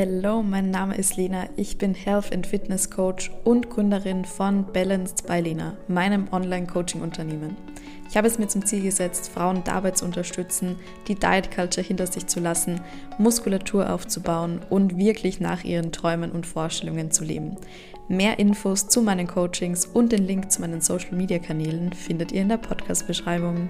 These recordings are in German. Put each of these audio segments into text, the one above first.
Hello, mein Name ist Lena. Ich bin Health and Fitness Coach und Gründerin von Balanced by Lena, meinem Online-Coaching-Unternehmen. Ich habe es mir zum Ziel gesetzt, Frauen dabei zu unterstützen, die Diet Culture hinter sich zu lassen, Muskulatur aufzubauen und wirklich nach ihren Träumen und Vorstellungen zu leben. Mehr Infos zu meinen Coachings und den Link zu meinen Social Media Kanälen findet ihr in der Podcast-Beschreibung.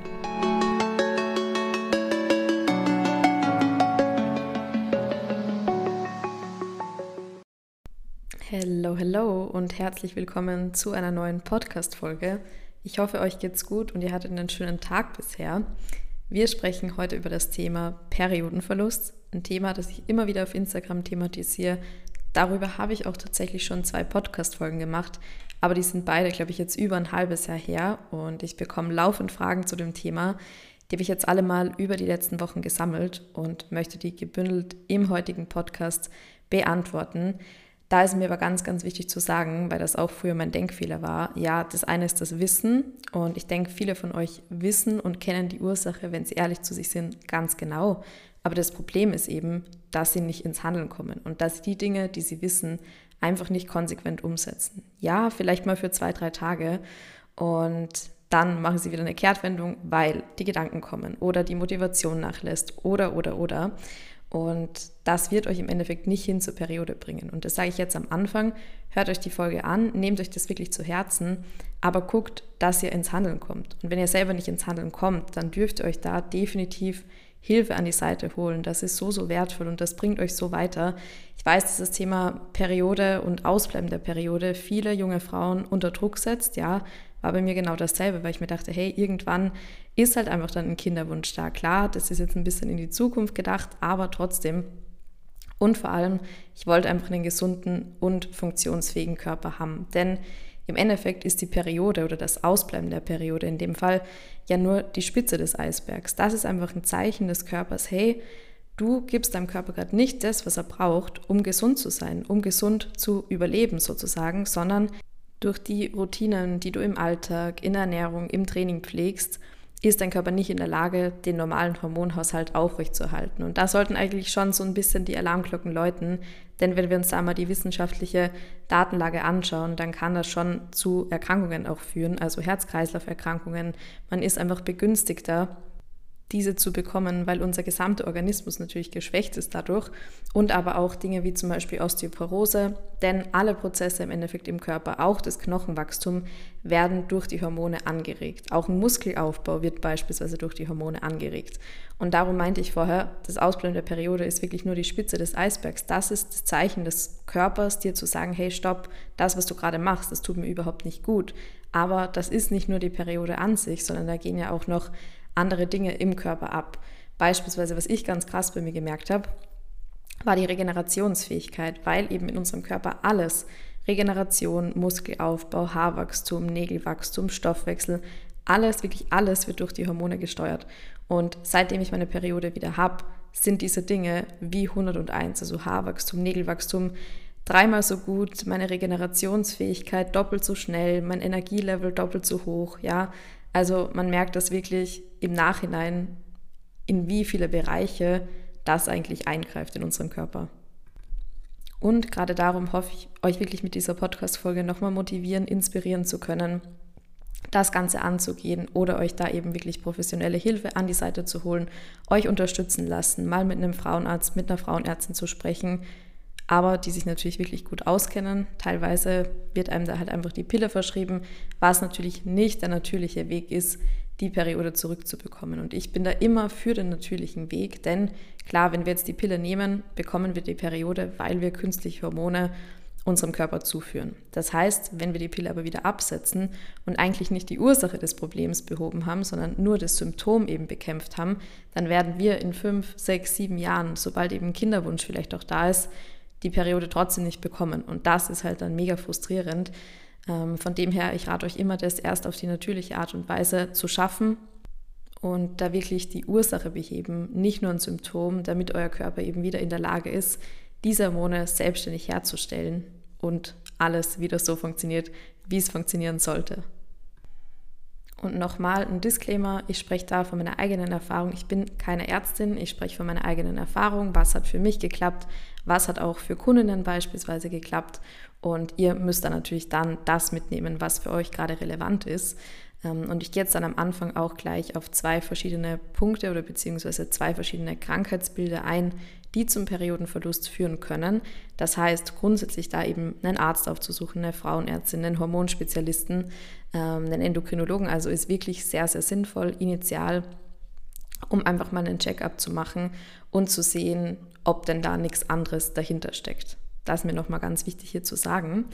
Hello und herzlich willkommen zu einer neuen Podcast-Folge. Ich hoffe, euch geht's gut und ihr hattet einen schönen Tag bisher. Wir sprechen heute über das Thema Periodenverlust, ein Thema, das ich immer wieder auf Instagram thematisiere. Darüber habe ich auch tatsächlich schon zwei Podcast-Folgen gemacht, aber die sind beide, glaube ich, jetzt über ein halbes Jahr her und ich bekomme laufend Fragen zu dem Thema. Die habe ich jetzt alle mal über die letzten Wochen gesammelt und möchte die gebündelt im heutigen Podcast beantworten. Da ist mir aber ganz, ganz wichtig zu sagen, weil das auch früher mein Denkfehler war. Ja, das eine ist das Wissen und ich denke, viele von euch wissen und kennen die Ursache, wenn sie ehrlich zu sich sind, ganz genau. Aber das Problem ist eben, dass sie nicht ins Handeln kommen und dass sie die Dinge, die sie wissen, einfach nicht konsequent umsetzen. Ja, vielleicht mal für zwei, drei Tage und dann machen sie wieder eine Kehrtwendung, weil die Gedanken kommen oder die Motivation nachlässt oder, oder, oder. Und das wird euch im Endeffekt nicht hin zur Periode bringen. Und das sage ich jetzt am Anfang. Hört euch die Folge an, nehmt euch das wirklich zu Herzen, aber guckt, dass ihr ins Handeln kommt. Und wenn ihr selber nicht ins Handeln kommt, dann dürft ihr euch da definitiv Hilfe an die Seite holen. Das ist so, so wertvoll und das bringt euch so weiter. Ich weiß, dass das Thema Periode und Ausbleiben der Periode viele junge Frauen unter Druck setzt. Ja, war bei mir genau dasselbe, weil ich mir dachte, hey, irgendwann ist halt einfach dann ein Kinderwunsch da. Klar, das ist jetzt ein bisschen in die Zukunft gedacht, aber trotzdem. Und vor allem, ich wollte einfach einen gesunden und funktionsfähigen Körper haben. Denn im Endeffekt ist die Periode oder das Ausbleiben der Periode in dem Fall ja nur die Spitze des Eisbergs. Das ist einfach ein Zeichen des Körpers, hey, du gibst deinem Körper gerade nicht das, was er braucht, um gesund zu sein, um gesund zu überleben sozusagen, sondern durch die Routinen, die du im Alltag, in der Ernährung, im Training pflegst, ist dein Körper nicht in der Lage, den normalen Hormonhaushalt aufrechtzuerhalten. Und da sollten eigentlich schon so ein bisschen die Alarmglocken läuten, denn wenn wir uns da mal die wissenschaftliche Datenlage anschauen, dann kann das schon zu Erkrankungen auch führen, also Herz-Kreislauf-Erkrankungen. Man ist einfach begünstigter, diese zu bekommen, weil unser gesamter Organismus natürlich geschwächt ist dadurch und aber auch Dinge wie zum Beispiel Osteoporose, denn alle Prozesse im Endeffekt im Körper, auch das Knochenwachstum, werden durch die Hormone angeregt. Auch ein Muskelaufbau wird beispielsweise durch die Hormone angeregt. Und darum meinte ich vorher, das Ausbleiben der Periode ist wirklich nur die Spitze des Eisbergs. Das ist das Zeichen des Körpers, dir zu sagen, hey, stopp, das, was du gerade machst, das tut mir überhaupt nicht gut. Aber das ist nicht nur die Periode an sich, sondern da gehen ja auch noch andere Dinge im Körper ab. Beispielsweise, was ich ganz krass bei mir gemerkt habe, war die Regenerationsfähigkeit, weil eben in unserem Körper alles, Regeneration, Muskelaufbau, Haarwachstum, Nägelwachstum, Stoffwechsel, alles, wirklich alles wird durch die Hormone gesteuert. Und seitdem ich meine Periode wieder habe, sind diese Dinge wie 101, also Haarwachstum, Nägelwachstum, dreimal so gut, meine Regenerationsfähigkeit doppelt so schnell, mein Energielevel doppelt so hoch, ja. Also man merkt das wirklich im Nachhinein, in wie viele Bereiche das eigentlich eingreift in unserem Körper. Und gerade darum hoffe ich, euch wirklich mit dieser Podcast-Folge nochmal motivieren, inspirieren zu können, das Ganze anzugehen oder euch da eben wirklich professionelle Hilfe an die Seite zu holen, euch unterstützen lassen, mal mit einem Frauenarzt, mit einer Frauenärztin zu sprechen, aber die sich natürlich wirklich gut auskennen. Teilweise wird einem da halt einfach die Pille verschrieben, was natürlich nicht der natürliche Weg ist, die Periode zurückzubekommen. Und ich bin da immer für den natürlichen Weg, denn klar, wenn wir jetzt die Pille nehmen, bekommen wir die Periode, weil wir künstliche Hormone unserem Körper zuführen. Das heißt, wenn wir die Pille aber wieder absetzen und eigentlich nicht die Ursache des Problems behoben haben, sondern nur das Symptom eben bekämpft haben, dann werden wir in fünf, sechs, sieben Jahren, sobald eben Kinderwunsch vielleicht auch da ist, die Periode trotzdem nicht bekommen. Und das ist halt dann mega frustrierend. Ähm, von dem her, ich rate euch immer, das erst auf die natürliche Art und Weise zu schaffen und da wirklich die Ursache beheben, nicht nur ein Symptom, damit euer Körper eben wieder in der Lage ist, diese Hormone selbstständig herzustellen und alles wieder so funktioniert, wie es funktionieren sollte. Und nochmal ein Disclaimer, ich spreche da von meiner eigenen Erfahrung. Ich bin keine Ärztin, ich spreche von meiner eigenen Erfahrung, was hat für mich geklappt, was hat auch für Kundinnen beispielsweise geklappt. Und ihr müsst dann natürlich dann das mitnehmen, was für euch gerade relevant ist. Ähm, und ich gehe jetzt dann am Anfang auch gleich auf zwei verschiedene Punkte oder beziehungsweise zwei verschiedene Krankheitsbilder ein, die zum Periodenverlust führen können. Das heißt, grundsätzlich da eben einen Arzt aufzusuchen, eine Frauenärztin, einen Hormonspezialisten, ähm, einen Endokrinologen. Also ist wirklich sehr, sehr sinnvoll, initial, um einfach mal einen Check-up zu machen und zu sehen, ob denn da nichts anderes dahinter steckt. Das ist mir nochmal ganz wichtig hier zu sagen.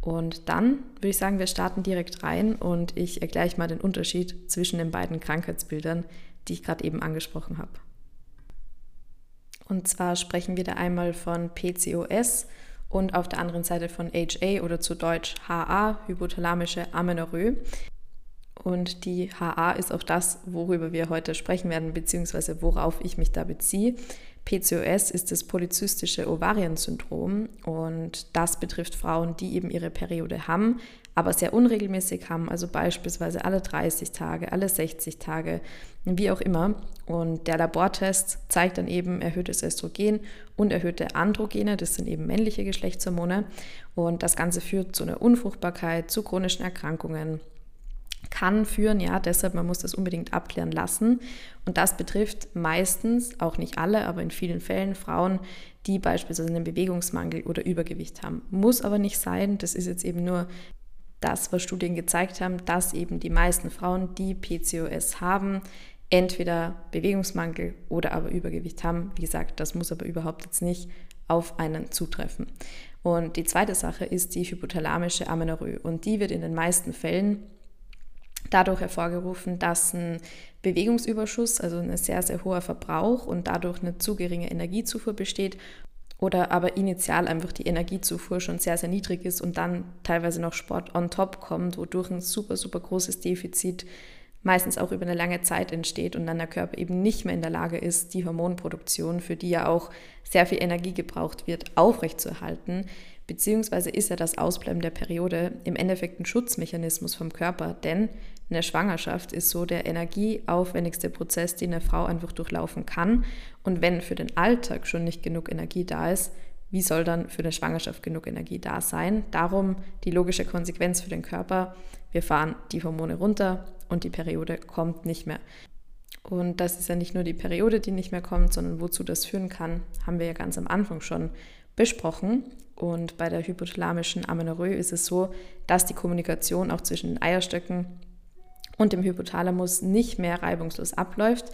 Und dann würde ich sagen, wir starten direkt rein und ich erkläre mal den Unterschied zwischen den beiden Krankheitsbildern, die ich gerade eben angesprochen habe. Und zwar sprechen wir da einmal von PCOS und auf der anderen Seite von HA oder zu Deutsch HA, hypothalamische Amenorrhoe. Und die HA ist auch das, worüber wir heute sprechen werden, beziehungsweise worauf ich mich da beziehe. PCOS ist das polyzystische Ovariensyndrom und das betrifft Frauen, die eben ihre Periode haben, aber sehr unregelmäßig haben, also beispielsweise alle 30 Tage, alle 60 Tage, wie auch immer. Und der Labortest zeigt dann eben erhöhtes Östrogen und erhöhte Androgene, das sind eben männliche Geschlechtshormone. Und das Ganze führt zu einer Unfruchtbarkeit, zu chronischen Erkrankungen, kann führen, ja, deshalb man muss das unbedingt abklären lassen. Und das betrifft meistens, auch nicht alle, aber in vielen Fällen Frauen, die beispielsweise einen Bewegungsmangel oder Übergewicht haben. Muss aber nicht sein, das ist jetzt eben nur das, was Studien gezeigt haben, dass eben die meisten Frauen, die PCOS haben, entweder Bewegungsmangel oder aber Übergewicht haben. Wie gesagt, das muss aber überhaupt jetzt nicht auf einen zutreffen. Und die zweite Sache ist die hypothalamische Amenorrhoe und die wird in den meisten Fällen dadurch hervorgerufen, dass ein Bewegungsüberschuss, also ein sehr, sehr hoher Verbrauch und dadurch eine zu geringe Energiezufuhr besteht oder aber initial einfach die Energiezufuhr schon sehr, sehr niedrig ist und dann teilweise noch Sport on top kommt, wodurch ein super, super großes Defizit meistens auch über eine lange Zeit entsteht und dann der Körper eben nicht mehr in der Lage ist, die Hormonproduktion, für die ja auch sehr viel Energie gebraucht wird, aufrechtzuerhalten. Beziehungsweise ist ja das Ausbleiben der Periode im Endeffekt ein Schutzmechanismus vom Körper, denn eine Schwangerschaft ist so der energieaufwendigste Prozess, den eine Frau einfach durchlaufen kann. Und wenn für den Alltag schon nicht genug Energie da ist, wie soll dann für eine Schwangerschaft genug Energie da sein? Darum die logische Konsequenz für den Körper, wir fahren die Hormone runter und die Periode kommt nicht mehr. Und das ist ja nicht nur die Periode, die nicht mehr kommt, sondern wozu das führen kann, haben wir ja ganz am Anfang schon besprochen. Und bei der hypothalamischen Amenorrhoe ist es so, dass die Kommunikation auch zwischen den Eierstöcken und dem Hypothalamus nicht mehr reibungslos abläuft.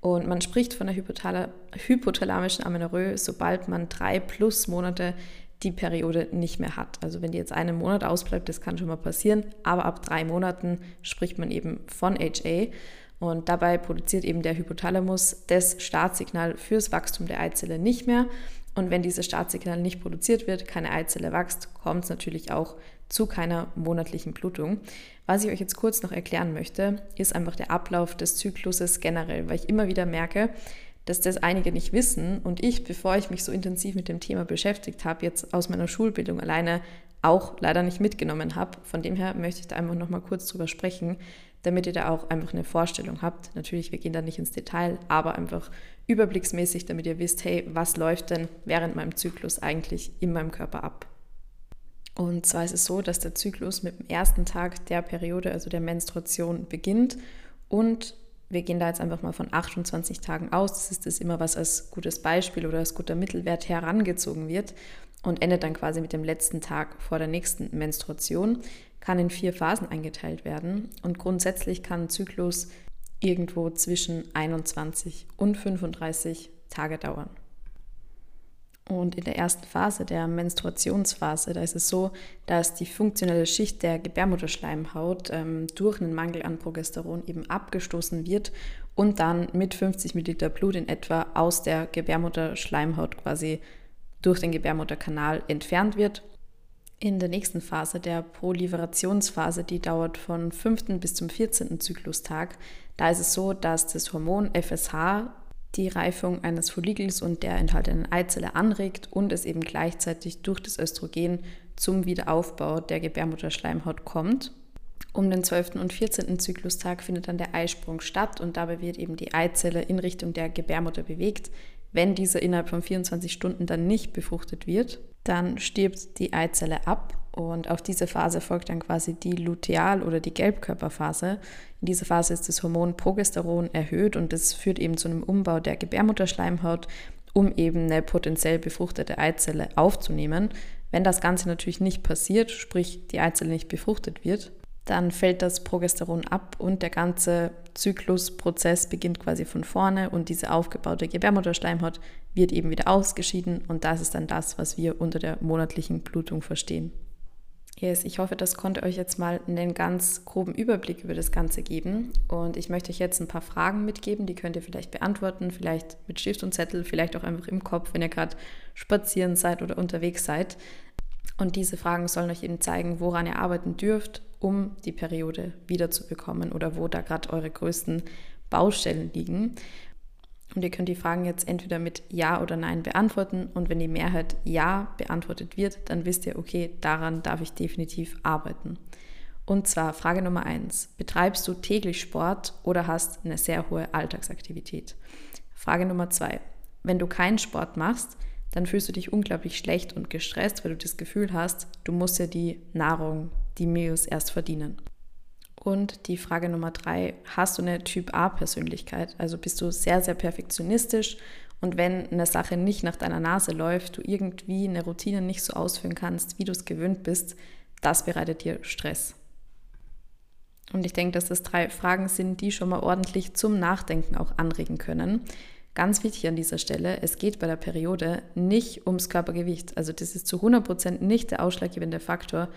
Und man spricht von der hypothalamischen Amenorrhoe, sobald man drei plus Monate die Periode nicht mehr hat. Also wenn die jetzt einen Monat ausbleibt, das kann schon mal passieren, aber ab drei Monaten spricht man eben von HA. Und dabei produziert eben der Hypothalamus das Startsignal fürs Wachstum der Eizelle nicht mehr. Und wenn dieses Startsignal nicht produziert wird, keine Eizelle wächst, kommt es natürlich auch zu keiner monatlichen Blutung. Was ich euch jetzt kurz noch erklären möchte, ist einfach der Ablauf des Zykluses generell, weil ich immer wieder merke, dass das einige nicht wissen und ich, bevor ich mich so intensiv mit dem Thema beschäftigt habe, jetzt aus meiner Schulbildung alleine auch leider nicht mitgenommen habe. Von dem her möchte ich da einfach noch mal kurz drüber sprechen, damit ihr da auch einfach eine Vorstellung habt. Natürlich, wir gehen da nicht ins Detail, aber einfach überblicksmäßig, damit ihr wisst, hey, was läuft denn während meinem Zyklus eigentlich in meinem Körper ab? Und zwar ist es so, dass der Zyklus mit dem ersten Tag der Periode, also der Menstruation, beginnt und wir gehen da jetzt einfach mal von 28 Tagen aus. Das ist das immer, was als gutes Beispiel oder als guter Mittelwert herangezogen wird und endet dann quasi mit dem letzten Tag vor der nächsten Menstruation kann in vier Phasen eingeteilt werden und grundsätzlich kann ein Zyklus irgendwo zwischen 21 und 35 Tage dauern. Und in der ersten Phase, der Menstruationsphase, da ist es so, dass die funktionelle Schicht der Gebärmutterschleimhaut ähm, durch einen Mangel an Progesteron eben abgestoßen wird und dann mit 50 Milliliter Blut in etwa aus der Gebärmutterschleimhaut quasi durch den Gebärmutterkanal entfernt wird in der nächsten Phase, der Proliferationsphase, die dauert von 5. bis zum 14. Zyklustag, da ist es so, dass das Hormon FSH die Reifung eines Follikels und der enthaltenen Eizelle anregt und es eben gleichzeitig durch das Östrogen zum Wiederaufbau der Gebärmutterschleimhaut kommt. Um den 12. und 14. Zyklustag findet dann der Eisprung statt und dabei wird eben die Eizelle in Richtung der Gebärmutter bewegt. Wenn diese innerhalb von 24 Stunden dann nicht befruchtet wird, dann stirbt die Eizelle ab und auf diese Phase folgt dann quasi die Luteal- oder die Gelbkörperphase. In dieser Phase ist das Hormon Progesteron erhöht und das führt eben zu einem Umbau der Gebärmutterschleimhaut, um eben eine potenziell befruchtete Eizelle aufzunehmen. Wenn das Ganze natürlich nicht passiert, sprich die Eizelle nicht befruchtet wird, dann fällt das Progesteron ab und der ganze Zyklusprozess beginnt quasi von vorne und diese aufgebaute Gebärmutterschleimhaut wird eben wieder ausgeschieden und das ist dann das, was wir unter der monatlichen Blutung verstehen. Yes, ich hoffe, das konnte euch jetzt mal einen ganz groben Überblick über das Ganze geben. Und ich möchte euch jetzt ein paar Fragen mitgeben, die könnt ihr vielleicht beantworten, vielleicht mit Stift und Zettel, vielleicht auch einfach im Kopf, wenn ihr gerade spazieren seid oder unterwegs seid. Und diese Fragen sollen euch eben zeigen, woran ihr arbeiten dürft, um die Periode wiederzubekommen oder wo da gerade eure größten Baustellen liegen. Und ihr könnt die Fragen jetzt entweder mit Ja oder Nein beantworten. Und wenn die Mehrheit Ja beantwortet wird, dann wisst ihr, okay, daran darf ich definitiv arbeiten. Und zwar Frage Nummer eins: Betreibst du täglich Sport oder hast eine sehr hohe Alltagsaktivität? Frage Nummer zwei: Wenn du keinen Sport machst, dann fühlst du dich unglaublich schlecht und gestresst, weil du das Gefühl hast, du musst ja die Nahrung, die Meals erst verdienen. Und die Frage Nummer drei, hast du eine Typ A-Persönlichkeit? Also bist du sehr, sehr perfektionistisch und wenn eine Sache nicht nach deiner Nase läuft, du irgendwie eine Routine nicht so ausführen kannst, wie du es gewöhnt bist, das bereitet dir Stress. Und ich denke, dass das drei Fragen sind, die schon mal ordentlich zum Nachdenken auch anregen können. Ganz wichtig an dieser Stelle, es geht bei der Periode nicht ums Körpergewicht. Also das ist zu 100% nicht der ausschlaggebende Faktor,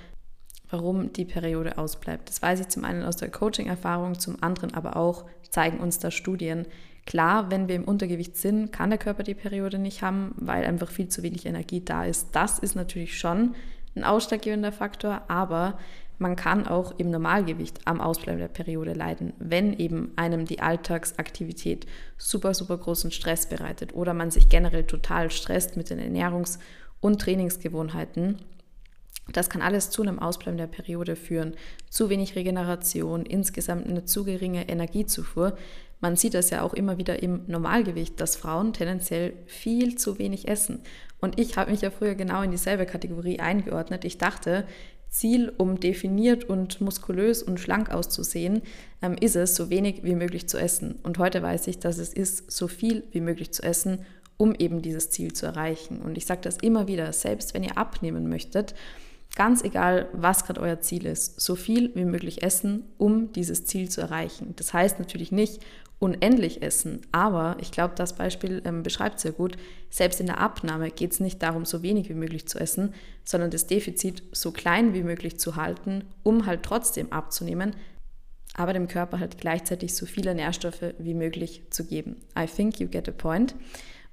warum die Periode ausbleibt. Das weiß ich zum einen aus der Coaching-Erfahrung, zum anderen aber auch zeigen uns da Studien. Klar, wenn wir im Untergewicht sind, kann der Körper die Periode nicht haben, weil einfach viel zu wenig Energie da ist. Das ist natürlich schon ein ausschlaggebender Faktor, aber man kann auch im Normalgewicht am Ausbleiben der Periode leiden, wenn eben einem die Alltagsaktivität super, super großen Stress bereitet oder man sich generell total stresst mit den Ernährungs- und Trainingsgewohnheiten. Das kann alles zu einem Ausbleiben der Periode führen. Zu wenig Regeneration, insgesamt eine zu geringe Energiezufuhr. Man sieht das ja auch immer wieder im Normalgewicht, dass Frauen tendenziell viel zu wenig essen. Und ich habe mich ja früher genau in dieselbe Kategorie eingeordnet. Ich dachte, Ziel, um definiert und muskulös und schlank auszusehen, ähm, ist es, so wenig wie möglich zu essen. Und heute weiß ich, dass es ist, so viel wie möglich zu essen, um eben dieses Ziel zu erreichen. Und ich sage das immer wieder, selbst wenn ihr abnehmen möchtet, ganz egal, was gerade euer Ziel ist, so viel wie möglich essen, um dieses Ziel zu erreichen. Das heißt natürlich nicht, unendlich essen. Aber ich glaube, das Beispiel ähm, beschreibt sehr gut, selbst in der Abnahme geht es nicht darum, so wenig wie möglich zu essen, sondern das Defizit so klein wie möglich zu halten, um halt trotzdem abzunehmen, aber dem Körper halt gleichzeitig so viele Nährstoffe wie möglich zu geben. I think you get a point.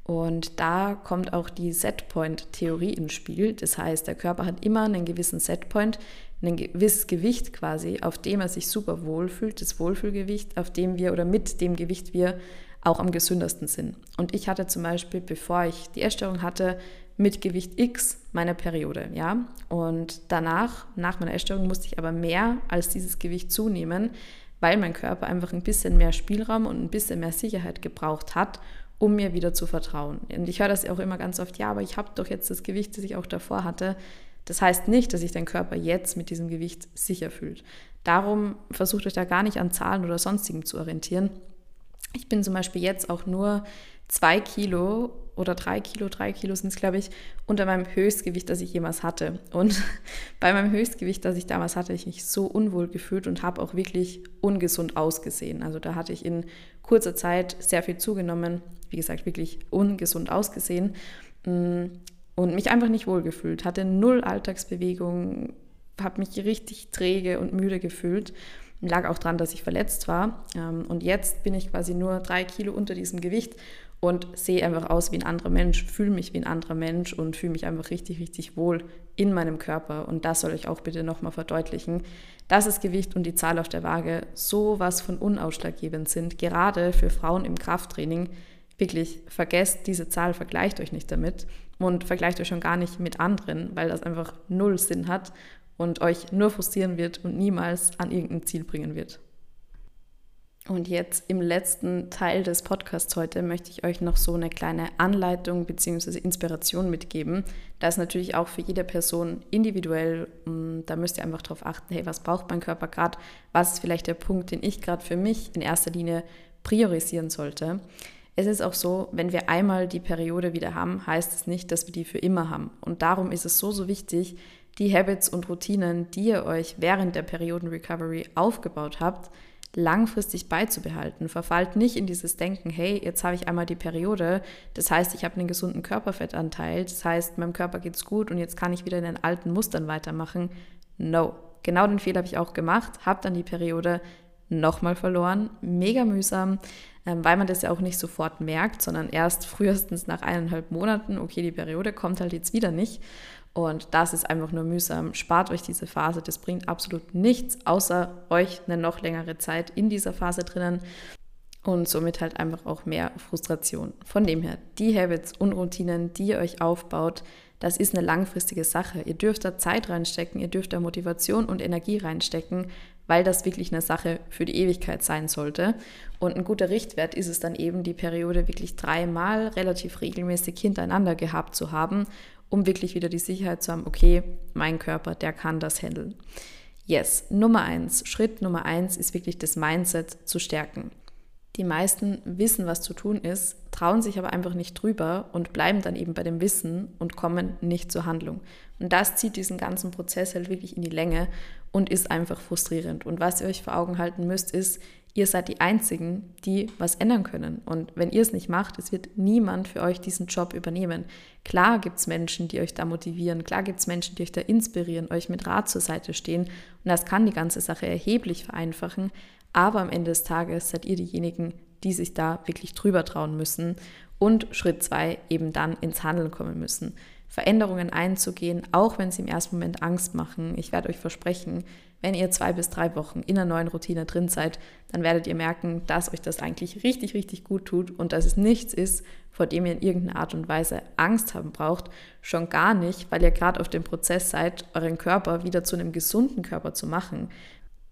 Und da kommt auch die Setpoint-Theorie ins Spiel. Das heißt, der Körper hat immer einen gewissen Setpoint, ein gewisses Gewicht quasi, auf dem er sich super wohlfühlt, das Wohlfühlgewicht, auf dem wir oder mit dem Gewicht wir auch am gesündesten sind. Und ich hatte zum Beispiel, bevor ich die Essstörung hatte, mit Gewicht X meine Periode, ja. Und danach, nach meiner Essstörung, musste ich aber mehr als dieses Gewicht zunehmen, weil mein Körper einfach ein bisschen mehr Spielraum und ein bisschen mehr Sicherheit gebraucht hat, um mir wieder zu vertrauen. Und ich höre das auch immer ganz oft, ja, aber ich habe doch jetzt das Gewicht, das ich auch davor hatte. Das heißt nicht, dass sich dein Körper jetzt mit diesem Gewicht sicher fühlt. Darum versucht euch da gar nicht an Zahlen oder sonstigem zu orientieren. Ich bin zum Beispiel jetzt auch nur zwei Kilo oder drei Kilo, drei Kilo sind es, glaube ich, unter meinem Höchstgewicht, das ich jemals hatte. Und bei meinem Höchstgewicht, das ich damals hatte, ich mich so unwohl gefühlt und habe auch wirklich ungesund ausgesehen. Also da hatte ich in kurzer Zeit sehr viel zugenommen, wie gesagt, wirklich ungesund ausgesehen. Mm, und mich einfach nicht wohlgefühlt, hatte null Alltagsbewegung, habe mich richtig träge und müde gefühlt. Lag auch daran, dass ich verletzt war. Ähm, und jetzt bin ich quasi nur drei Kilo unter diesem Gewicht und sehe einfach aus wie ein anderer Mensch, fühle mich wie ein anderer Mensch und fühle mich einfach richtig, richtig wohl in meinem Körper. Und das soll ich auch bitte nochmal verdeutlichen, dass das Gewicht und die Zahl auf der Waage so was von unausschlaggebend sind, gerade für Frauen im Krafttraining. Wirklich, vergesst diese Zahl, vergleicht euch nicht damit und vergleicht euch schon gar nicht mit anderen, weil das einfach null Sinn hat. Und euch nur frustrieren wird und niemals an irgendein Ziel bringen wird. Und jetzt im letzten Teil des Podcasts heute möchte ich euch noch so eine kleine Anleitung bzw. Inspiration mitgeben. Das ist natürlich auch für jede Person individuell. Mm, da müsst ihr einfach darauf achten, hey, was braucht mein Körper gerade? Was ist vielleicht der Punkt, den ich gerade für mich in erster Linie priorisieren sollte? Es ist auch so, wenn wir einmal die Periode wieder haben, heißt es nicht, dass wir die für immer haben. Und darum ist es so, so wichtig, die Habits und Routinen, die ihr euch während der Perioden-Recovery aufgebaut habt, langfristig beizubehalten. Verfallt nicht in dieses Denken, hey, jetzt habe ich einmal die Periode, das heißt, ich habe einen gesunden Körperfettanteil, das heißt, meinem Körper geht es gut und jetzt kann ich wieder in den alten Mustern weitermachen. No. Genau den Fehler habe ich auch gemacht, habe dann die Periode nochmal verloren. Mega mühsam, ähm, weil man das ja auch nicht sofort merkt, sondern erst frühestens nach eineinhalb Monaten, okay, die Periode kommt halt jetzt wieder nicht. Und das ist einfach nur mühsam. Spart euch diese Phase. Das bringt absolut nichts, außer euch eine noch längere Zeit in dieser Phase drinnen und somit halt einfach auch mehr Frustration. Von dem her, die Habits und Routinen, die ihr euch aufbaut, das ist eine langfristige Sache. Ihr dürft da Zeit reinstecken, ihr dürft da Motivation und Energie reinstecken, weil das wirklich eine Sache für die Ewigkeit sein sollte. Und ein guter Richtwert ist es dann eben, die Periode wirklich dreimal relativ regelmäßig hintereinander gehabt zu haben um wirklich wieder die Sicherheit zu haben, okay, mein Körper, der kann das handeln. Yes, Nummer eins, Schritt Nummer eins ist wirklich das Mindset zu stärken. Die meisten wissen, was zu tun ist, trauen sich aber einfach nicht drüber und bleiben dann eben bei dem Wissen und kommen nicht zur Handlung. Und das zieht diesen ganzen Prozess halt wirklich in die Länge und ist einfach frustrierend. Und was ihr euch vor Augen halten müsst, ist, ihr seid die Einzigen, die was ändern können. Und wenn ihr es nicht macht, es wird niemand für euch diesen Job übernehmen. Klar gibt es Menschen, die euch da motivieren, klar gibt es Menschen, die euch da inspirieren, euch mit Rat zur Seite stehen. Und das kann die ganze Sache erheblich vereinfachen. Aber am Ende des Tages seid ihr diejenigen, die sich da wirklich drüber trauen müssen und Schritt zwei eben dann ins Handeln kommen müssen. Veränderungen einzugehen, auch wenn sie im ersten Moment Angst machen. Ich werde euch versprechen, wenn ihr zwei bis drei Wochen in einer neuen Routine drin seid, dann werdet ihr merken, dass euch das eigentlich richtig, richtig gut tut und dass es nichts ist, vor dem ihr in irgendeiner Art und Weise Angst haben braucht. Schon gar nicht, weil ihr gerade auf dem Prozess seid, euren Körper wieder zu einem gesunden Körper zu machen.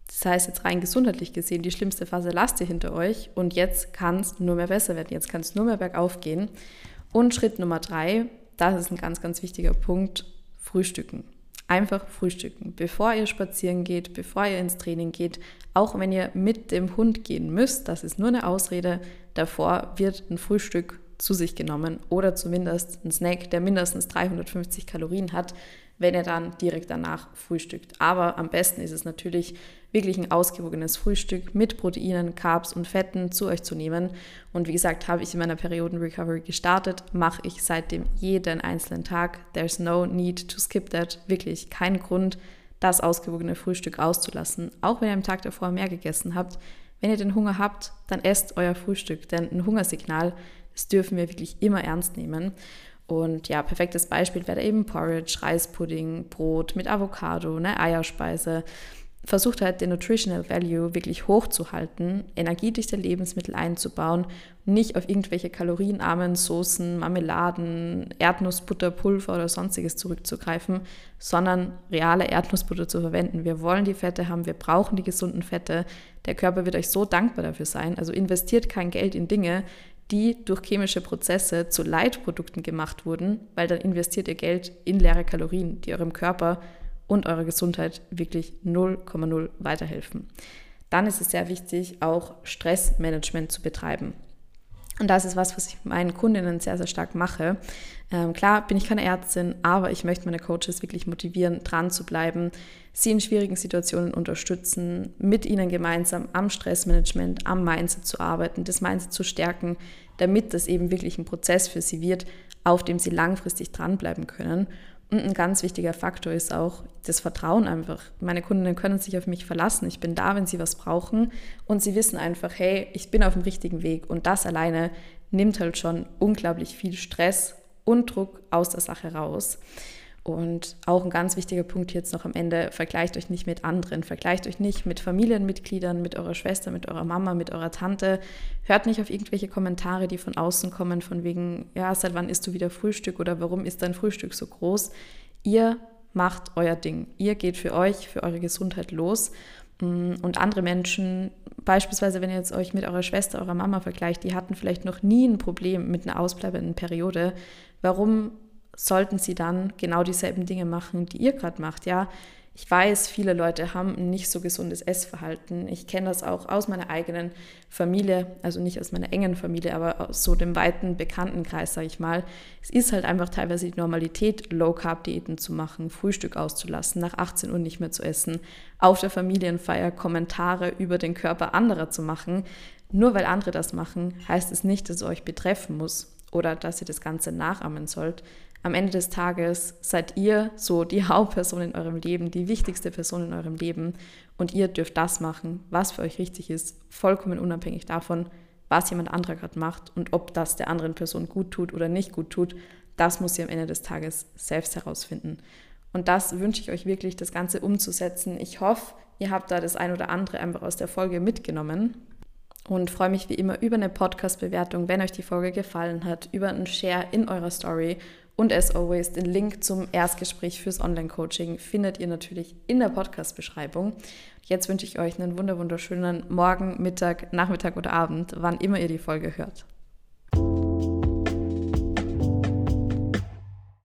Das heißt, jetzt rein gesundheitlich gesehen, die schlimmste Phase lasst ihr hinter euch und jetzt kann es nur mehr besser werden. Jetzt kann es nur mehr bergauf gehen. Und Schritt Nummer drei, das ist ein ganz, ganz wichtiger Punkt, Frühstücken einfach frühstücken, bevor ihr spazieren geht, bevor ihr ins Training geht, auch wenn ihr mit dem Hund gehen müsst, das ist nur eine Ausrede, davor wird ein Frühstück zu sich genommen oder zumindest ein Snack, der mindestens 350 Kalorien hat, wenn ihr dann direkt danach frühstückt. Aber am besten ist es natürlich, wirklich ein ausgewogenes Frühstück mit Proteinen, Carbs und Fetten zu euch zu nehmen. Und wie gesagt, habe ich in meiner Perioden-Recovery gestartet, mache ich seitdem jeden einzelnen Tag. There's no need to skip that. Wirklich kein Grund, das ausgewogene Frühstück auszulassen. Auch wenn ihr am Tag davor mehr gegessen habt. Wenn ihr den Hunger habt, dann esst euer Frühstück, denn ein Hungersignal, das dürfen wir wirklich immer ernst nehmen. Und ja, perfektes Beispiel wäre eben Porridge, Reispudding, Brot mit Avocado, eine Eierspeise. Versucht halt den Nutritional Value wirklich hochzuhalten, energiedichte Lebensmittel einzubauen, nicht auf irgendwelche kalorienarmen Soßen, Marmeladen, Erdnussbutter, Pulver oder sonstiges zurückzugreifen, sondern reale Erdnussbutter zu verwenden. Wir wollen die Fette haben, wir brauchen die gesunden Fette. Der Körper wird euch so dankbar dafür sein. Also investiert kein Geld in Dinge, die durch chemische Prozesse zu Leitprodukten gemacht wurden, weil dann investiert ihr Geld in leere Kalorien, die eurem Körper und eurer Gesundheit wirklich 0,0 weiterhelfen. Dann ist es sehr wichtig, auch Stressmanagement zu betreiben. Und das ist was, was ich meinen Kundinnen sehr, sehr stark mache. Ähm, klar bin ich keine Ärztin, aber ich möchte meine Coaches wirklich motivieren, dran zu bleiben, sie in schwierigen Situationen unterstützen, mit ihnen gemeinsam am Stressmanagement, am Mindset zu arbeiten, das Mindset zu stärken, damit das eben wirklich ein Prozess für sie wird, auf dem sie langfristig dranbleiben können. Und ein ganz wichtiger Faktor ist auch das Vertrauen einfach. Meine Kundinnen können sich auf mich verlassen. Ich bin da, wenn sie was brauchen. Und sie wissen einfach, hey, ich bin auf dem richtigen Weg. Und das alleine nimmt halt schon unglaublich viel Stress und Druck aus der Sache raus. Und auch ein ganz wichtiger Punkt jetzt noch am Ende, vergleicht euch nicht mit anderen, vergleicht euch nicht mit Familienmitgliedern, mit eurer Schwester, mit eurer Mama, mit eurer Tante. Hört nicht auf irgendwelche Kommentare, die von außen kommen, von wegen, ja, seit wann isst du wieder Frühstück oder warum ist dein Frühstück so groß? Ihr macht euer Ding. Ihr geht für euch, für eure Gesundheit los mm, und andere Menschen, beispielsweise wenn ihr jetzt euch mit eurer Schwester, eurer Mama vergleicht, die hatten vielleicht noch nie ein Problem mit einer ausbleibenden Periode. Warum sollten sie dann genau dieselben Dinge machen, die ihr gerade macht? Ja, ich weiß, viele Leute haben ein nicht so gesundes Essverhalten. Ich kenne das auch aus meiner eigenen Familie, also nicht aus meiner engen Familie, aber aus so dem weiten Bekanntenkreis, sage ich mal. Es ist halt einfach teilweise die Normalität, Low-Carb-Diäten zu machen, Frühstück auszulassen, nach 18 Uhr nicht mehr zu essen, auf der Familienfeier Kommentare über den Körper anderer zu machen. Nur weil andere das machen, heißt es nicht, dass es euch betreffen muss oder dass ihr das Ganze nachahmen sollt, am Ende des Tages seid ihr so die Hauptperson in eurem Leben, die wichtigste Person in eurem Leben und ihr dürft das machen, was für euch richtig ist, vollkommen unabhängig davon, was jemand anderer gerade macht und ob das der anderen Person gut tut oder nicht gut tut, das muss ihr am Ende des Tages selbst herausfinden. Und das wünsche ich euch wirklich, das Ganze umzusetzen. Ich hoffe, ihr habt da das ein oder andere einfach aus der Folge mitgenommen und freue mich wie immer über eine Podcast-Bewertung, wenn euch die Folge gefallen hat, über einen Share in eurer Story und as always, den Link zum Erstgespräch fürs Online-Coaching findet ihr natürlich in der Podcast-Beschreibung. Jetzt wünsche ich euch einen wunderschönen Morgen, Mittag, Nachmittag oder Abend, wann immer ihr die Folge hört.